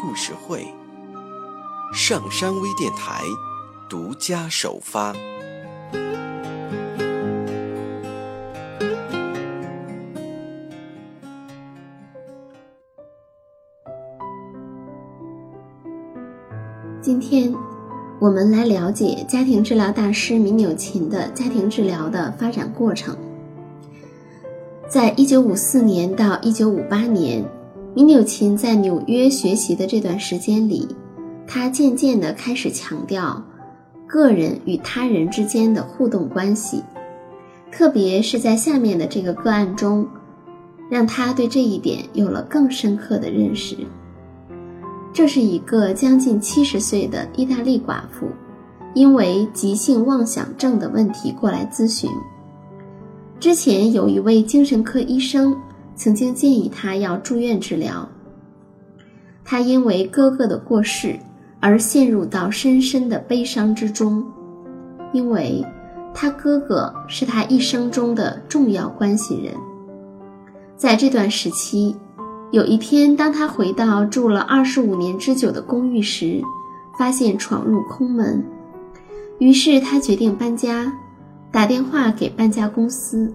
故事会，上山微电台独家首发。今天我们来了解家庭治疗大师米纽琴的家庭治疗的发展过程。在一九五四年到一九五八年，米纽琴在纽约学习的这段时间里，他渐渐地开始强调个人与他人之间的互动关系，特别是在下面的这个个案中，让他对这一点有了更深刻的认识。这是一个将近七十岁的意大利寡妇，因为急性妄想症的问题过来咨询。之前有一位精神科医生曾经建议他要住院治疗。他因为哥哥的过世而陷入到深深的悲伤之中，因为他哥哥是他一生中的重要关系人。在这段时期，有一天当他回到住了二十五年之久的公寓时，发现闯入空门，于是他决定搬家。打电话给搬家公司。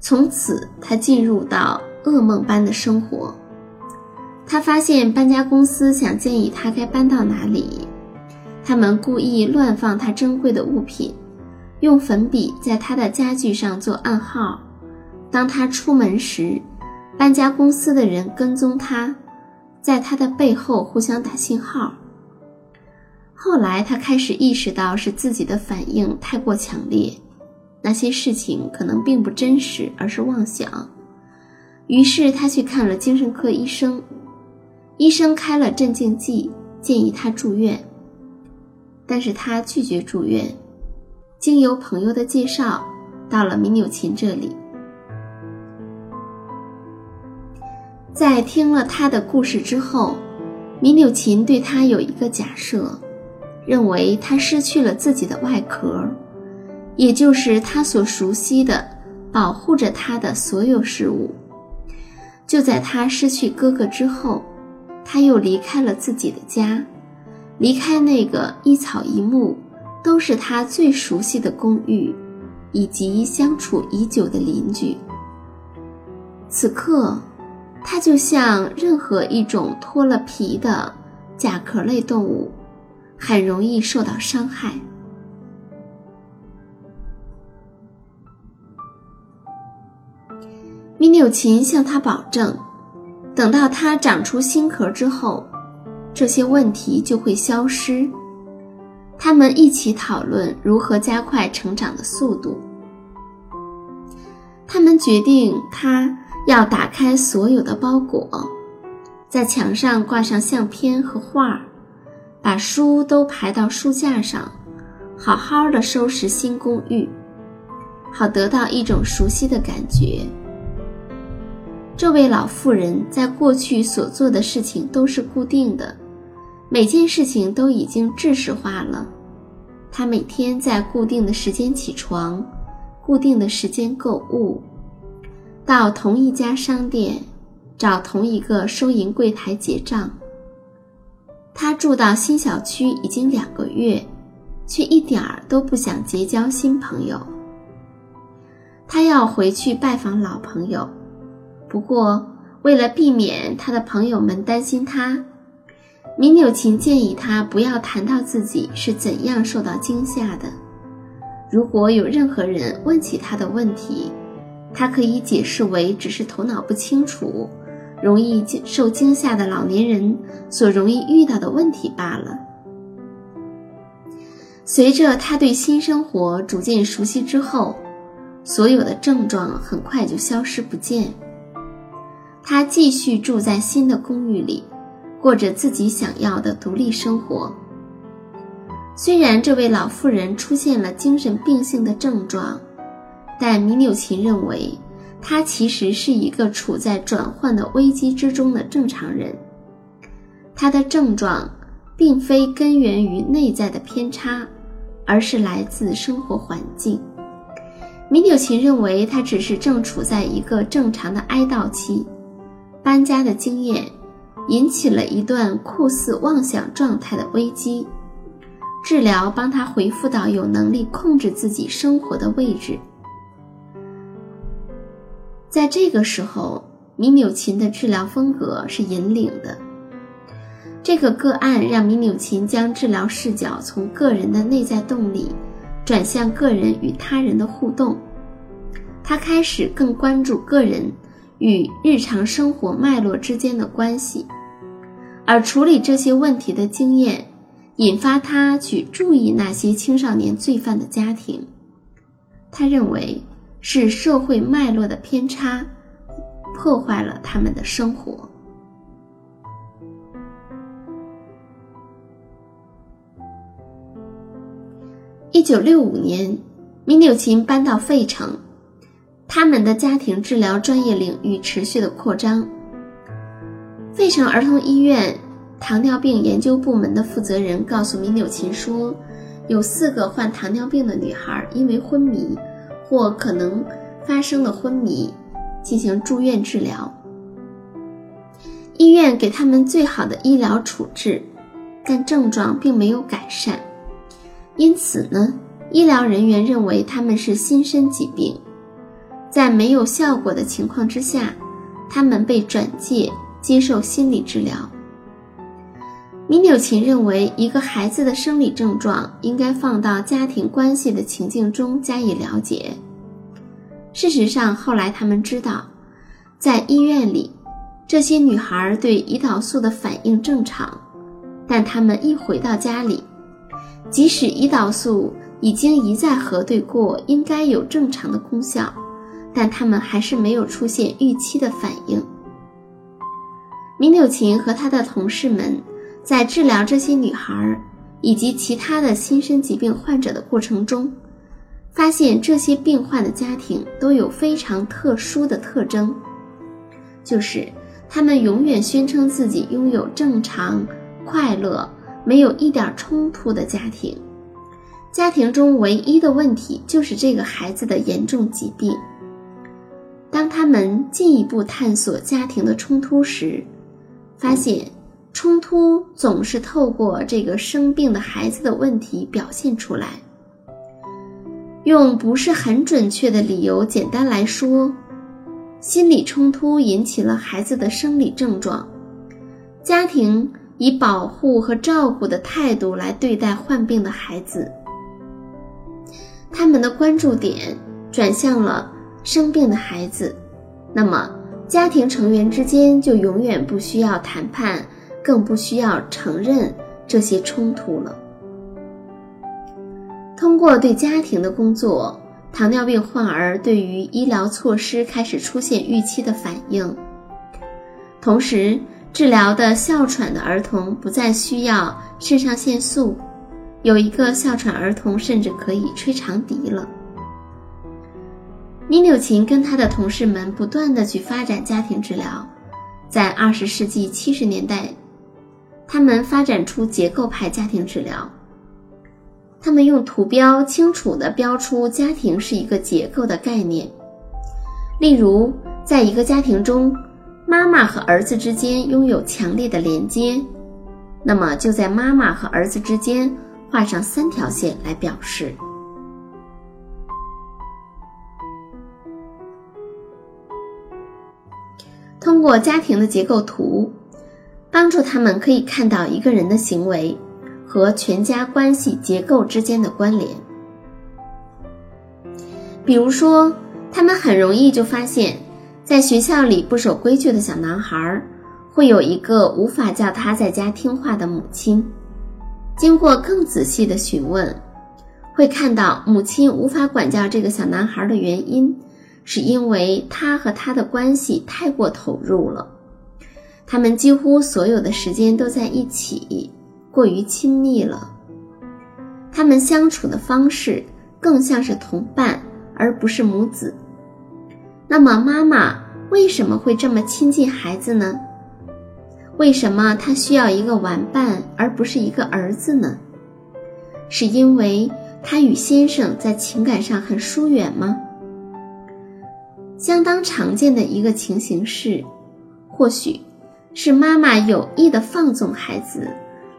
从此，他进入到噩梦般的生活。他发现搬家公司想建议他该搬到哪里，他们故意乱放他珍贵的物品，用粉笔在他的家具上做暗号。当他出门时，搬家公司的人跟踪他，在他的背后互相打信号。后来，他开始意识到是自己的反应太过强烈，那些事情可能并不真实，而是妄想。于是，他去看了精神科医生，医生开了镇静剂，建议他住院。但是他拒绝住院。经由朋友的介绍，到了米纽琴这里。在听了他的故事之后，米纽琴对他有一个假设。认为他失去了自己的外壳，也就是他所熟悉的、保护着他的所有事物。就在他失去哥哥之后，他又离开了自己的家，离开那个一草一木都是他最熟悉的公寓，以及相处已久的邻居。此刻，他就像任何一种脱了皮的甲壳类动物。很容易受到伤害。米纽琴向他保证，等到他长出新壳之后，这些问题就会消失。他们一起讨论如何加快成长的速度。他们决定，他要打开所有的包裹，在墙上挂上相片和画。把书都排到书架上，好好的收拾新公寓，好得到一种熟悉的感觉。这位老妇人在过去所做的事情都是固定的，每件事情都已经制式化了。她每天在固定的时间起床，固定的时间购物，到同一家商店，找同一个收银柜台结账。他住到新小区已经两个月，却一点儿都不想结交新朋友。他要回去拜访老朋友，不过为了避免他的朋友们担心他，米纽琴建议他不要谈到自己是怎样受到惊吓的。如果有任何人问起他的问题，他可以解释为只是头脑不清楚。容易受惊吓的老年人所容易遇到的问题罢了。随着他对新生活逐渐熟悉之后，所有的症状很快就消失不见。他继续住在新的公寓里，过着自己想要的独立生活。虽然这位老妇人出现了精神病性的症状，但米纽琴认为，她其实是一个处在转换的危机之中的正常人。她的症状并非根源于内在的偏差，而是来自生活环境。米纽琴认为，她只是正处在一个正常的哀悼期。搬家的经验引起了一段酷似妄想状态的危机。治疗帮他恢复到有能力控制自己生活的位置。在这个时候，米纽琴的治疗风格是引领的。这个个案让米纽琴将治疗视角从个人的内在动力转向个人与他人的互动。他开始更关注个人与日常生活脉络之间的关系，而处理这些问题的经验。引发他去注意那些青少年罪犯的家庭，他认为是社会脉络的偏差破坏了他们的生活。一九六五年，米纽琴搬到费城，他们的家庭治疗专业领域持续的扩张。费城儿童医院。糖尿病研究部门的负责人告诉米纽琴说，有四个患糖尿病的女孩因为昏迷或可能发生的昏迷进行住院治疗。医院给他们最好的医疗处置，但症状并没有改善。因此呢，医疗人员认为他们是心身疾病。在没有效果的情况之下，他们被转介接受心理治疗。米纽琴认为，一个孩子的生理症状应该放到家庭关系的情境中加以了解。事实上，后来他们知道，在医院里，这些女孩对胰岛素的反应正常，但她们一回到家里，即使胰岛素已经一再核对过应该有正常的功效，但他们还是没有出现预期的反应。米纽琴和他的同事们。在治疗这些女孩以及其他的心身疾病患者的过程中，发现这些病患的家庭都有非常特殊的特征，就是他们永远宣称自己拥有正常、快乐、没有一点冲突的家庭。家庭中唯一的问题就是这个孩子的严重疾病。当他们进一步探索家庭的冲突时，发现。冲突总是透过这个生病的孩子的问题表现出来。用不是很准确的理由，简单来说，心理冲突引起了孩子的生理症状。家庭以保护和照顾的态度来对待患病的孩子，他们的关注点转向了生病的孩子，那么家庭成员之间就永远不需要谈判。更不需要承认这些冲突了。通过对家庭的工作，糖尿病患儿对于医疗措施开始出现预期的反应。同时，治疗的哮喘的儿童不再需要肾上腺素，有一个哮喘儿童甚至可以吹长笛了。米纽琴跟他的同事们不断的去发展家庭治疗，在二十世纪七十年代。他们发展出结构派家庭治疗。他们用图标清楚地标出家庭是一个结构的概念。例如，在一个家庭中，妈妈和儿子之间拥有强烈的连接，那么就在妈妈和儿子之间画上三条线来表示。通过家庭的结构图。帮助他们可以看到一个人的行为和全家关系结构之间的关联。比如说，他们很容易就发现，在学校里不守规矩的小男孩会有一个无法叫他在家听话的母亲。经过更仔细的询问，会看到母亲无法管教这个小男孩的原因，是因为他和他的关系太过投入了，他们几乎所有的时间都在一起，过于亲密了。他们相处的方式更像是同伴，而不是母子。那么，妈妈为什么会这么亲近孩子呢？为什么她需要一个玩伴，而不是一个儿子呢？是因为她与先生在情感上很疏远吗？相当常见的一个情形是，或许是妈妈有意的放纵孩子，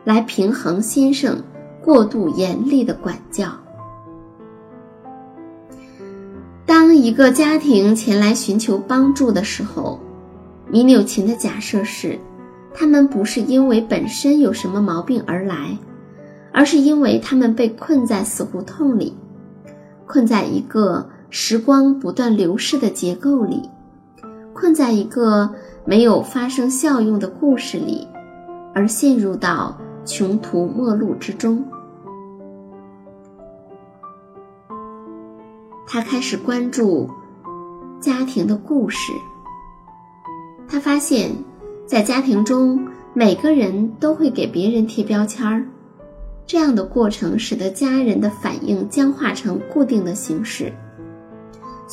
来平衡先生过度严厉的管教。当一个家庭前来寻求帮助的时候，米纽琴的假设是，他们不是因为本身有什么毛病而来，而是因为他们被困在死胡同里，困在一个时光不断流逝的结构里，困在一个没有发生效用的故事里，而陷入到穷途末路之中。他开始关注家庭的故事。他发现，在家庭中，每个人都会给别人贴标签儿，这样的过程使得家人的反应僵化成固定的形式。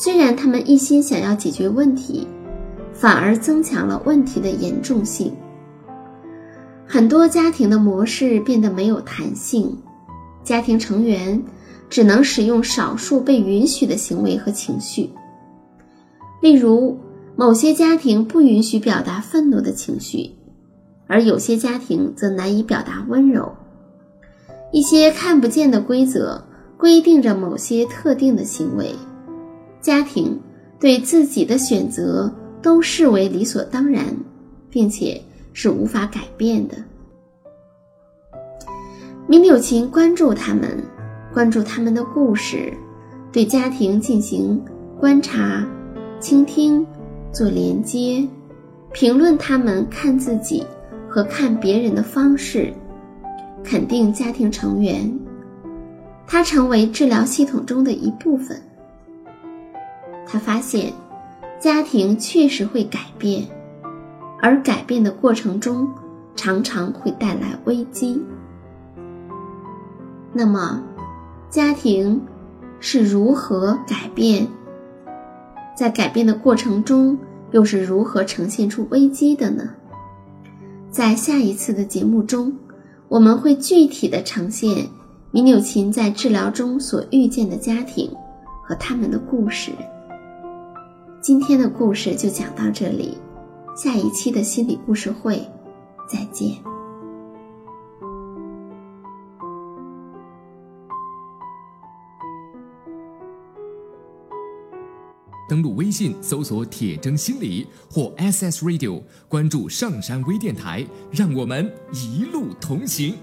虽然他们一心想要解决问题，反而增强了问题的严重性。很多家庭的模式变得没有弹性，家庭成员。只能使用少数被允许的行为和情绪，例如，某些家庭不允许表达愤怒的情绪，而有些家庭则难以表达温柔。一些看不见的规则规定着某些特定的行为，家庭对自己的选择都视为理所当然，并且是无法改变的。米纽琴关注他们。关注他们的故事，对家庭进行观察、倾听、做连接，评论他们看自己和看别人的方式，肯定家庭成员。他成为治疗系统中的一部分。他发现，家庭确实会改变，而改变的过程中常常会带来危机。那么。家庭是如何改变？在改变的过程中，又是如何呈现出危机的呢？在下一次的节目中，我们会具体的呈现米纽琴在治疗中所遇见的家庭和他们的故事。今天的故事就讲到这里，下一期的心理故事会，再见。登录微信搜索“铁铮心理”或 SS Radio，关注上山微电台，让我们一路同行。